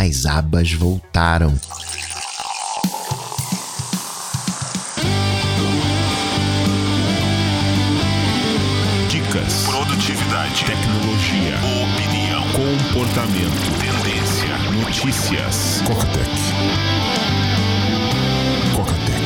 as abas voltaram. Dicas, produtividade, tecnologia, opinião, comportamento, tendência, notícias. Cocatec. Cocatec.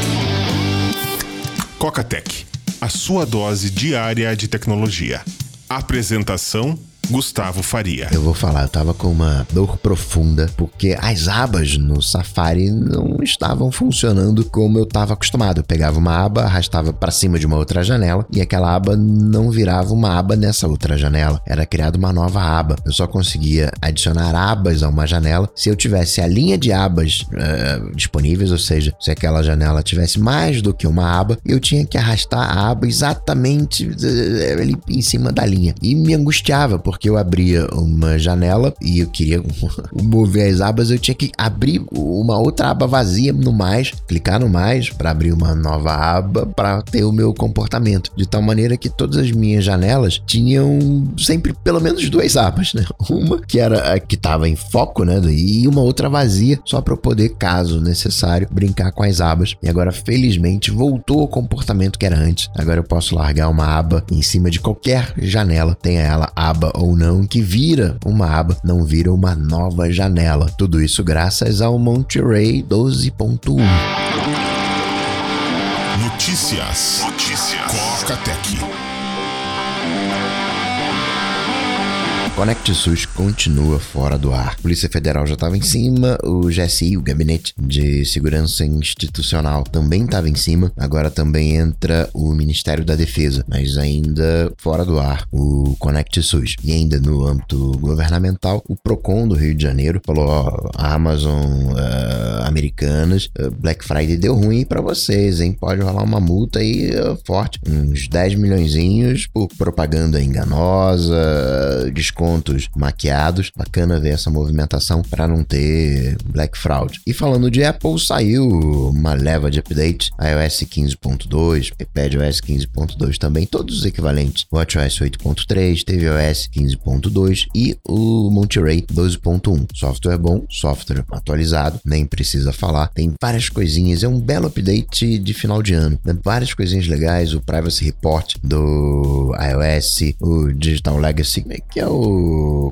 Cocatec, a sua dose diária de tecnologia. Apresentação Gustavo Faria. Eu vou falar, eu tava com uma dor profunda porque as abas no Safari não estavam funcionando como eu tava acostumado. Eu pegava uma aba, arrastava para cima de uma outra janela e aquela aba não virava uma aba nessa outra janela. Era criada uma nova aba. Eu só conseguia adicionar abas a uma janela se eu tivesse a linha de abas uh, disponíveis, ou seja, se aquela janela tivesse mais do que uma aba, eu tinha que arrastar a aba exatamente uh, em cima da linha. E me angustiava, porque porque eu abria uma janela e eu queria mover as abas, eu tinha que abrir uma outra aba vazia no mais, clicar no mais para abrir uma nova aba para ter o meu comportamento. De tal maneira que todas as minhas janelas tinham sempre pelo menos duas abas, né? Uma que era a que estava em foco, né? E uma outra vazia, só para eu poder, caso necessário, brincar com as abas. E agora, felizmente, voltou ao comportamento que era antes. Agora eu posso largar uma aba em cima de qualquer janela, tenha ela aba ou ou não, que vira uma aba, não vira uma nova janela. Tudo isso graças ao Monterey 12.1. Notícias. Notícias. Coca Tech. Connect SUS continua fora do ar. Polícia Federal já estava em cima, o GSI, o Gabinete de Segurança Institucional, também estava em cima. Agora também entra o Ministério da Defesa, mas ainda fora do ar, o SUS. E ainda no âmbito governamental, o Procon do Rio de Janeiro falou: ó, Amazon uh, Americanas, uh, Black Friday deu ruim para vocês, hein? Pode rolar uma multa aí uh, forte, uns 10 milhões por propaganda enganosa, desconto descontos maquiados. Bacana ver essa movimentação para não ter Black Fraud. E falando de Apple, saiu uma leva de update iOS 15.2, iPadOS 15.2 também, todos os equivalentes. WatchOS 8.3, tvOS 15.2 e o Monterey 12.1. Software bom, software atualizado, nem precisa falar. Tem várias coisinhas, é um belo update de final de ano. Né? Várias coisinhas legais, o Privacy Report do iOS, o Digital Legacy, que é o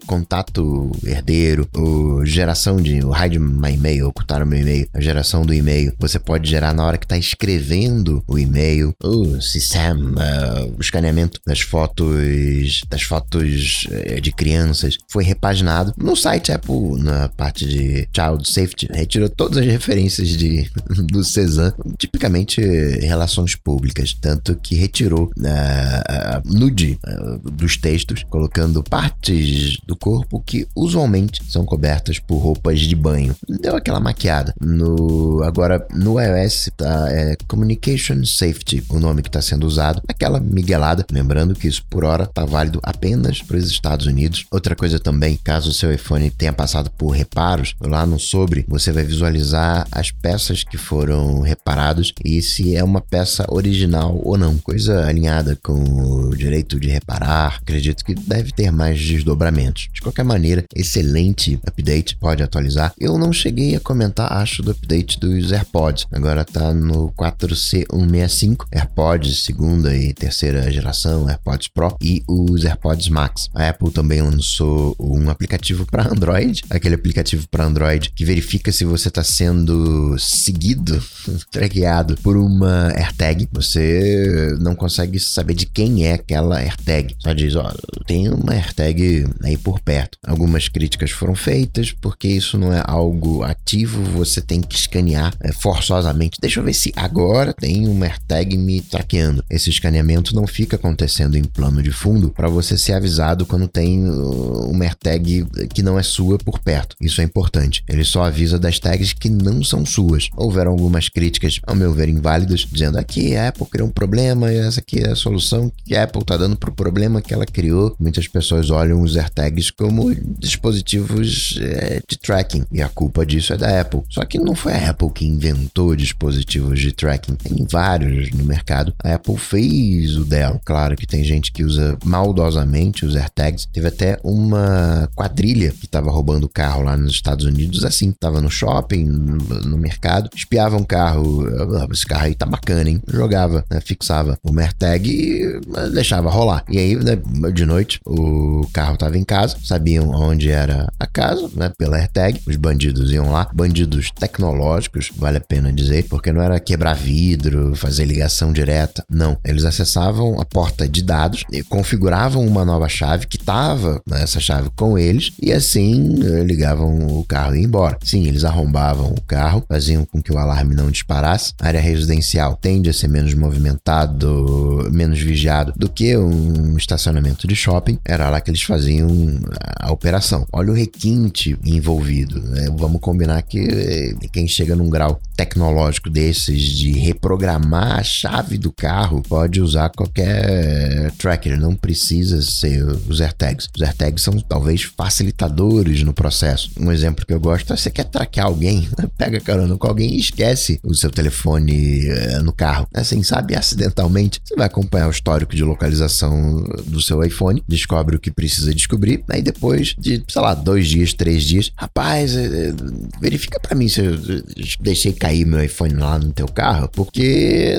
contato herdeiro, o geração de o hide my e-mail, ocultar o meu e-mail, a geração do e-mail, você pode gerar na hora que está escrevendo o e-mail, o SISAM, uh, o escaneamento das fotos, das fotos uh, de crianças, foi repaginado no site Apple, na parte de Child Safety, retirou todas as referências de, do Cezanne, tipicamente relações públicas, tanto que retirou uh, nude dos textos, colocando parte partes do corpo que usualmente são cobertas por roupas de banho. Deu aquela maquiada. No, agora, no iOS tá, é Communication Safety, o nome que está sendo usado. Aquela miguelada. Lembrando que isso por hora está válido apenas para os Estados Unidos. Outra coisa também, caso o seu iPhone tenha passado por reparos, lá no sobre você vai visualizar as peças que foram reparadas e se é uma peça original ou não. Coisa alinhada com o direito de reparar. Acredito que deve ter mais desdobramentos. De qualquer maneira, excelente update, pode atualizar. Eu não cheguei a comentar, acho, do update dos AirPods. Agora tá no 4C165, AirPods segunda e terceira geração, AirPods Pro e os AirPods Max. A Apple também lançou um aplicativo para Android, aquele aplicativo para Android que verifica se você está sendo seguido, traqueado por uma AirTag. Você não consegue saber de quem é aquela AirTag. Só diz, ó, tem uma AirTag aí por perto. Algumas críticas foram feitas porque isso não é algo ativo, você tem que escanear é, forçosamente. Deixa eu ver se agora tem uma AirTag me traqueando. Esse escaneamento não fica acontecendo em plano de fundo para você ser avisado quando tem uh, uma AirTag que não é sua por perto. Isso é importante. Ele só avisa das tags que não são suas. Houveram algumas críticas, ao meu ver, inválidas, dizendo aqui a Apple criou um problema e essa aqui é a solução que a Apple está dando para o problema que ela criou. Muitas pessoas olham os AirTags como dispositivos é, de tracking. E a culpa disso é da Apple. Só que não foi a Apple que inventou dispositivos de tracking. Tem vários no mercado. A Apple fez o dela. Claro que tem gente que usa maldosamente os AirTags. Teve até uma quadrilha que estava roubando carro lá nos Estados Unidos assim. Tava no shopping, no, mercado, espiava um carro. Ah, esse carro aí tá bacana, hein? Jogava, né? fixava o AirTag e deixava rolar. E aí, né, de noite, o carro tava em casa, sabiam onde era a casa, né? Pela AirTag. Os bandidos iam lá, bandidos tecnológicos, vale a pena dizer, porque não era quebrar vidro, fazer ligação direta. Não. Eles acessavam a porta de dados e configuravam uma nova chave que tava nessa chave com eles e assim eh, ligavam o carro e ia embora. Sim, eles arrombavam o carro, faziam com que o alarme não disparasse. A área residencial tende a ser menos movimentado, menos vigiado do que um estacionamento de shopping. Era lá que eles faziam a operação. Olha o requinte envolvido. Né? Vamos combinar que eh, quem chega num grau tecnológico desses de reprogramar a chave do carro pode usar qualquer tracker, não precisa ser os AirTags. Os AirTags são talvez facilitadores no processo. Um exemplo que eu gosto é você quer traquear alguém, pega carona com alguém e esquece o seu telefone eh, no carro. Assim, sabe, acidentalmente, você vai acompanhar o histórico de localização do seu iPhone, descobre o que precisa descobrir, aí depois de, sei lá, dois dias, três dias, rapaz, eh, verifica para mim se eu deixei cair meu iPhone lá no teu carro, porque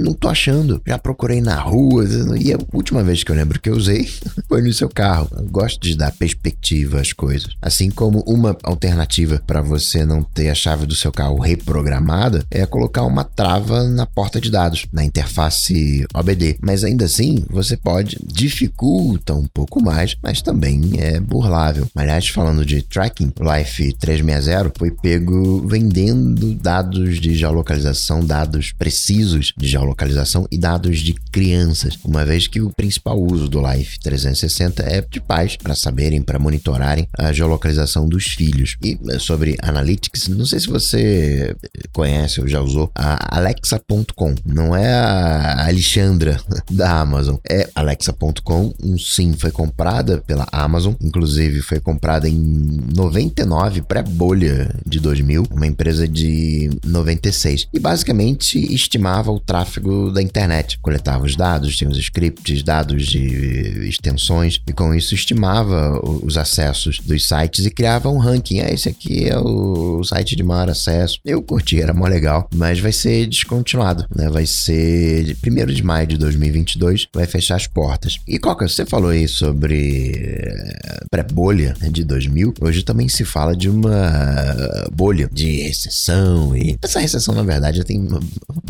não tô achando. Já procurei na rua, e a última vez que eu lembro que eu usei foi no seu carro. Eu gosto de dar perspectiva às coisas. Assim como uma alternativa para você não ter a chave do seu carro reprogramada é colocar uma trava na porta de dados, na interface OBD. Mas ainda assim, você pode dificulta um pouco mais, mas também é burlável. Aliás, falando de tracking, Life 360 foi pego vendendo dados de geolocalização, dados precisos de geolocalização e dados de crianças, uma vez que o principal uso do Life 360 é de pais para saberem, para monitorarem a geolocalização dos filhos. E eh, sobre Analytics, não sei se você conhece ou já usou a Alexa.com, não é a Alexandra da Amazon, é Alexa.com. Um sim foi comprada pela Amazon, inclusive foi comprada em 99 pré-bolha de 2000, uma empresa de 96 e basicamente estimava o tráfego da internet, coletava os dados, tinha os scripts, dados de extensões e com isso estimava os acessos dos sites e criava um ranking. Ah, esse aqui é o site de maior acesso. Eu curti, era mó legal, mas vai ser descontinuado, né? Vai ser primeiro de maio de 2022, vai fechar as portas. E Coca, você falou aí sobre pré-bolha né, de 2000. Hoje também se fala de uma bolha de recessão e essa recessão na verdade já tem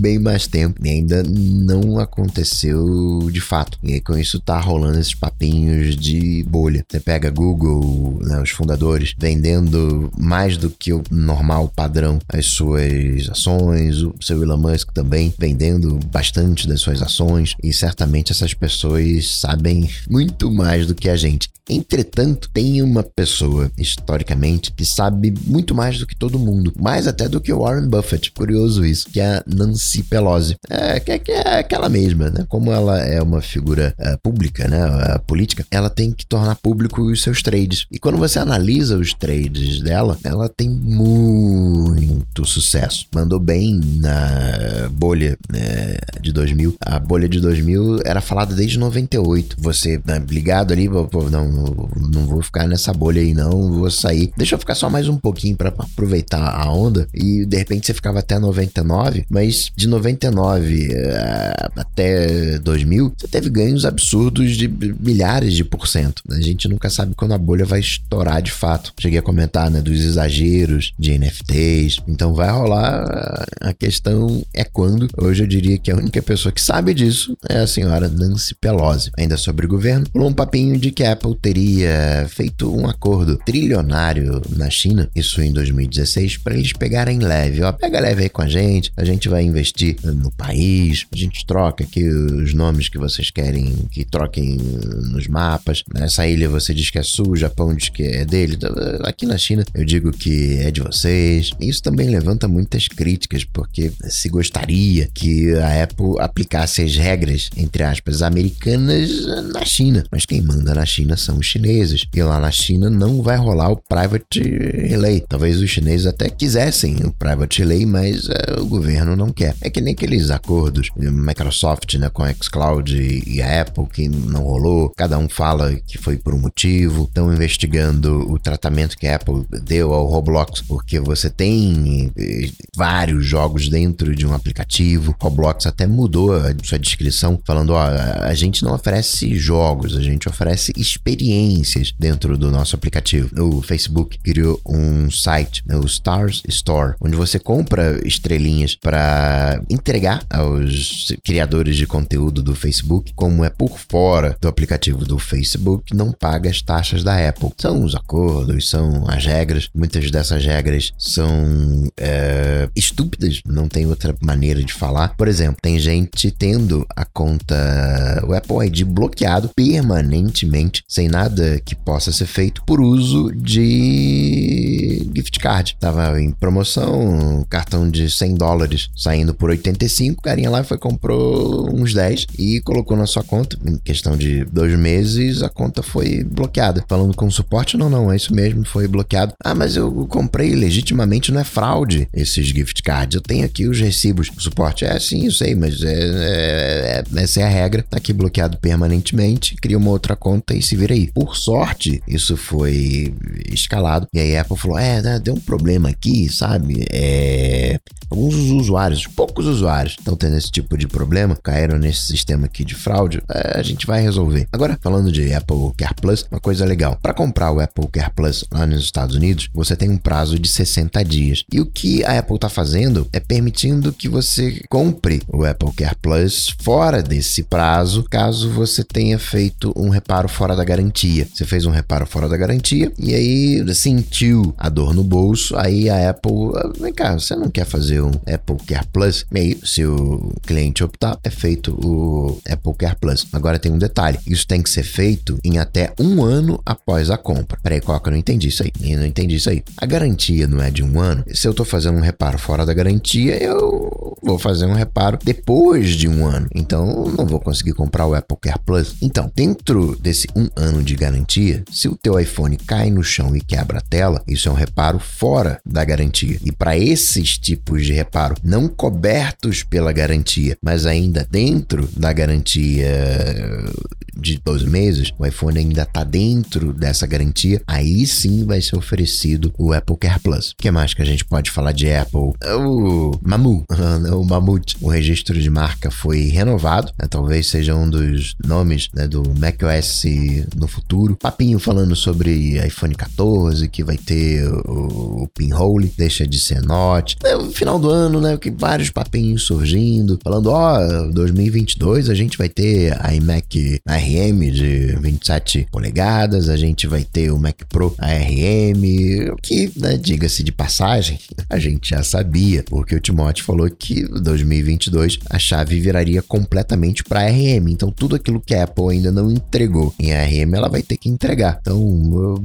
bem mais tempo e ainda não aconteceu de fato. E com isso tá rolando esses papinhos de bolha. Você pega Google, né, os fundadores, vendendo mais do que o normal padrão as suas ações, o seu Elon Musk também vendendo bastante das suas ações e certamente essas pessoas sabem muito mais do que a gente gente. Entretanto, tem uma pessoa, historicamente, que sabe muito mais do que todo mundo, mais até do que o Warren Buffett. Curioso isso, que é a Nancy Pelosi. É, que, é, que é aquela mesma, né? Como ela é uma figura uh, pública, né? Uh, política, ela tem que tornar público os seus trades. E quando você analisa os trades dela, ela tem muito sucesso. Mandou bem na bolha né, de 2000. A bolha de 2000 era falada desde 98. Você né, ligado ali, pô, não, vou ficar nessa bolha aí não, vou sair. Deixa eu ficar só mais um pouquinho para aproveitar a onda e de repente você ficava até 99, mas de 99 uh, eh, até 2000, você teve ganhos absurdos de milhares de por cento. A gente nunca sabe quando a bolha vai estourar de fato. Cheguei a comentar, né, dos exageros de NFTs. Então vai rolar a questão é quando. Hoje eu diria que a única pessoa que sabe disso é a senhora Nancy Pelosi. Ainda sobre o governo, um papinho de que a Apple teria feito um acordo trilionário na China, isso em 2016, para eles pegarem leve. Ó, pega leve aí com a gente, a gente vai investir no país, a gente troca aqui os nomes que vocês querem que troquem nos mapas. Nessa ilha você diz que é sua, Japão diz que é dele. Então, aqui na China eu digo que é de vocês. Isso também levanta muitas críticas, porque se gostaria que a Apple aplicasse as regras, entre aspas, americanas na China. Mas quem manda na China são os chineses. E lá na China não vai rolar o private relay. Talvez os chineses até quisessem o private relay, mas é, o governo não quer. É que nem aqueles acordos Microsoft né, com a xCloud e, e a Apple que não rolou. Cada um fala que foi por um motivo. Estão investigando o tratamento que a Apple deu ao Roblox, porque você tem eh, vários jogos dentro de um aplicativo. Roblox até mudou a sua descrição, falando: ó, a gente não oferece jogos, a gente oferece experiências dentro do nosso aplicativo. O Facebook criou um site, né, o Stars Store, onde você compra estrelinhas para entregar aos criadores de conteúdo do Facebook, como é por fora do aplicativo do Facebook, não paga as taxas da Apple. São os acordos, são as regras. Muitas dessas regras são é, estúpidas, não tem outra maneira de falar. Por exemplo, tem gente tendo a conta, o Apple ID bloqueado permanentemente, sem nada que possa ser feito, por uso de gift card. Tava em promoção, um cartão de 100 dólares saindo por 85, o carinha lá foi comprou uns 10 e colocou na sua conta. Em questão de dois meses, a conta foi bloqueada. Falando com suporte, não, não, é isso mesmo, foi bloqueado. Ah, mas eu comprei legitimamente, não é fraude esses gift cards. Eu tenho aqui os recibos. O suporte é sim, eu sei, mas é, é, é, essa é a regra. Tá aqui bloqueado permanentemente. Cria uma outra conta e se vira Por sorte, isso foi escalado. E aí a Apple falou: é, né, deu um problema aqui, sabe? É. Alguns usuários, poucos usuários, estão tendo esse tipo de problema, caíram nesse sistema aqui de fraude. É, a gente vai resolver. Agora, falando de Apple Care Plus, uma coisa legal. Para comprar o Apple Care Plus lá nos Estados Unidos, você tem um prazo de 60 dias. E o que a Apple está fazendo é permitindo que você compre o Apple Care Plus fora desse prazo, caso você tenha feito um reparo fora da garantia. Você fez um reparo fora da garantia e aí sentiu a dor no bolso, aí a Apple, ah, vem cá, você não quer fazer um Apple Care Plus? Aí, se o cliente optar, é feito o Apple Care Plus. Agora tem um detalhe, isso tem que ser feito em até um ano após a compra. Peraí, Coca, eu não entendi isso aí. Eu não entendi isso aí. A garantia não é de um ano. Se eu tô fazendo um reparo fora da garantia, eu vou fazer um reparo depois de um ano. Então, não vou conseguir comprar o Apple Care Plus. Então, dentro desse um ano de garantia, se o teu iPhone cai no chão e quebra a tela, isso é um reparo fora da garantia. E para esses tipos de reparo não cobertos pela garantia, mas ainda dentro da garantia de 12 meses, o iPhone ainda está dentro dessa garantia, aí sim vai ser oferecido o Apple Care Plus. O que mais que a gente pode falar de Apple? O Mamu, o Mamute, o registro de marca foi renovado, né? talvez seja um dos nomes né, do macOS no futuro. Papinho falando sobre iPhone 14, que vai ter o, pinhole, deixa de ser Note. É o final do ano, né, que vários papinhos surgindo, falando, ó, oh, 2022 a gente vai ter iMac ARM de 27 polegadas, a gente vai ter o Mac Pro ARM, que, né, diga-se de passagem, a gente já sabia, porque o Timóteo falou que 2022 a chave viraria completamente para ARM. Então tudo aquilo que a Apple ainda não entregou em ARM, ela vai ter que entregar. Então,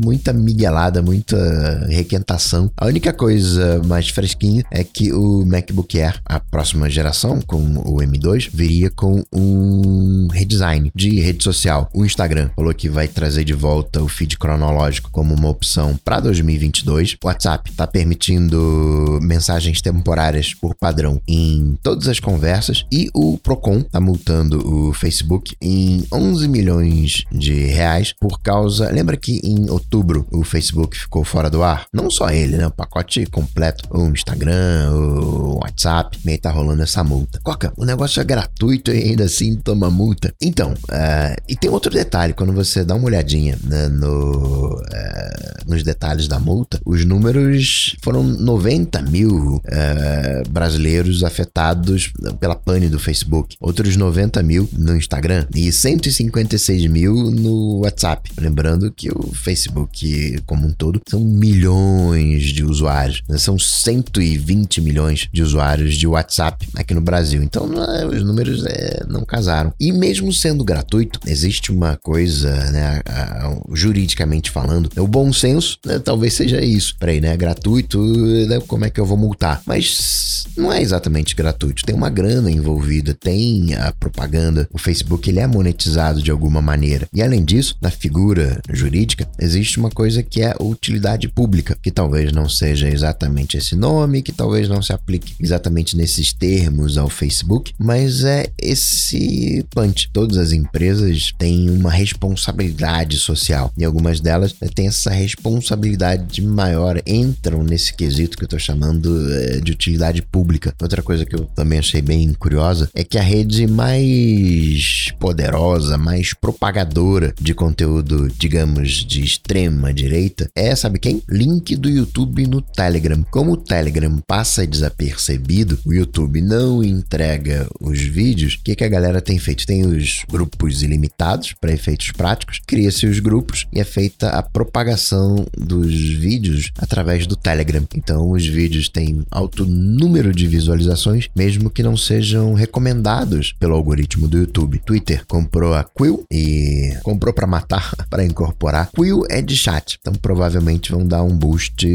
muita miguelada, muita requentação. A única coisa mais fresquinha é que o MacBook Air, a próxima geração, com o M2, viria com um redesign de rede social. O Instagram falou que vai trazer de volta o feed cronológico como uma opção para 2022. O WhatsApp está permitindo mensagens temporárias por padrão em todas as conversas e o Procon está multando o Facebook em 11 milhões de reais por causa. Lembra que em outubro o Facebook ficou fora do ar? Não só ele, né? O pacote completo, o Instagram, o WhatsApp, meio tá rolando essa multa. Coca, o negócio é gratuito e ainda assim toma multa. Então, uh, e tem outro detalhe, quando você dá uma olhadinha né, no, uh, nos detalhes da multa, os números foram 90 mil uh, brasileiros afetados pela pane do Facebook, outros 90 mil no Instagram e 156 mil no WhatsApp. Lembrando que o Facebook, como um todo, são milhões de usuários, né? são 120 milhões de usuários de WhatsApp aqui no Brasil. Então, né, os números é, não casaram. E mesmo sendo gratuito, existe uma coisa, né, a, a, juridicamente falando, o bom senso, né, talvez seja isso. Peraí, né, gratuito, né, como é que eu vou multar? Mas não é exatamente gratuito, tem uma grana envolvida, tem a propaganda. O Facebook ele é monetizado de alguma maneira. E além disso, isso, na figura jurídica, existe uma coisa que é utilidade pública, que talvez não seja exatamente esse nome, que talvez não se aplique exatamente nesses termos ao Facebook, mas é esse punch. Todas as empresas têm uma responsabilidade social e algumas delas têm essa responsabilidade maior, entram nesse quesito que eu estou chamando eh, de utilidade pública. Outra coisa que eu também achei bem curiosa é que a rede mais poderosa, mais propagadora de conteúdo, digamos, de extrema direita é, sabe quem? Link do YouTube no Telegram. Como o Telegram passa desapercebido, o YouTube não entrega os vídeos, o que, que a galera tem feito? Tem os grupos ilimitados para efeitos práticos, cria-se os grupos e é feita a propagação dos vídeos através do Telegram. Então, os vídeos têm alto número de visualizações, mesmo que não sejam recomendados pelo algoritmo do YouTube. Twitter comprou a Quill e comprou para matar, para incorporar. Quill é de chat, então provavelmente vão dar um boost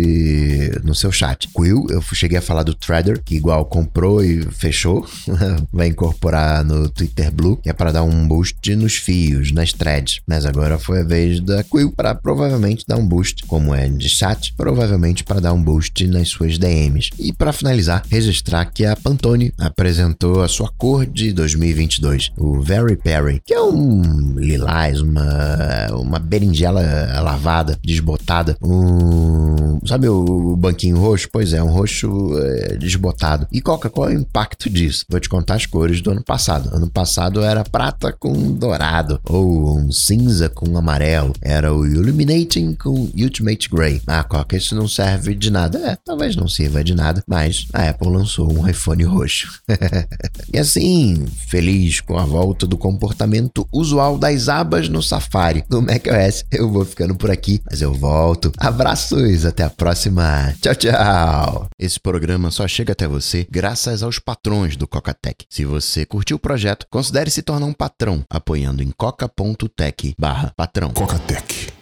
no seu chat. Quill, eu cheguei a falar do Threader, que igual comprou e fechou, vai incorporar no Twitter Blue, que é para dar um boost nos fios, nas threads. Mas agora foi a vez da Quill para provavelmente dar um boost, como é de chat, provavelmente para dar um boost nas suas DMs. E para finalizar, registrar que a Pantone apresentou a sua cor de 2022, o Very Perry, que é um lilás, uma, uma berinjela lavada, desbotada, um, sabe o banquinho roxo? Pois é, um roxo é, desbotado. E qual, qual é o impacto disso? Vou te contar as cores do ano passado. Ano passado era prata com dourado, ou um cinza com amarelo. Era o Illuminating com Ultimate Grey. Ah, Coca, isso não serve de nada. É, talvez não sirva de nada, mas a Apple lançou um iPhone roxo. e assim, feliz com a volta do comportamento usual das abas no Safari do macOS, eu vou ficando por aqui, mas eu volto. Abraços, até a próxima. Tchau, tchau. Esse programa só chega até você graças aos patrões do Cocatec. Se você curtiu o projeto, considere se tornar um patrão apoiando em coca.tech/patrão. Cocatec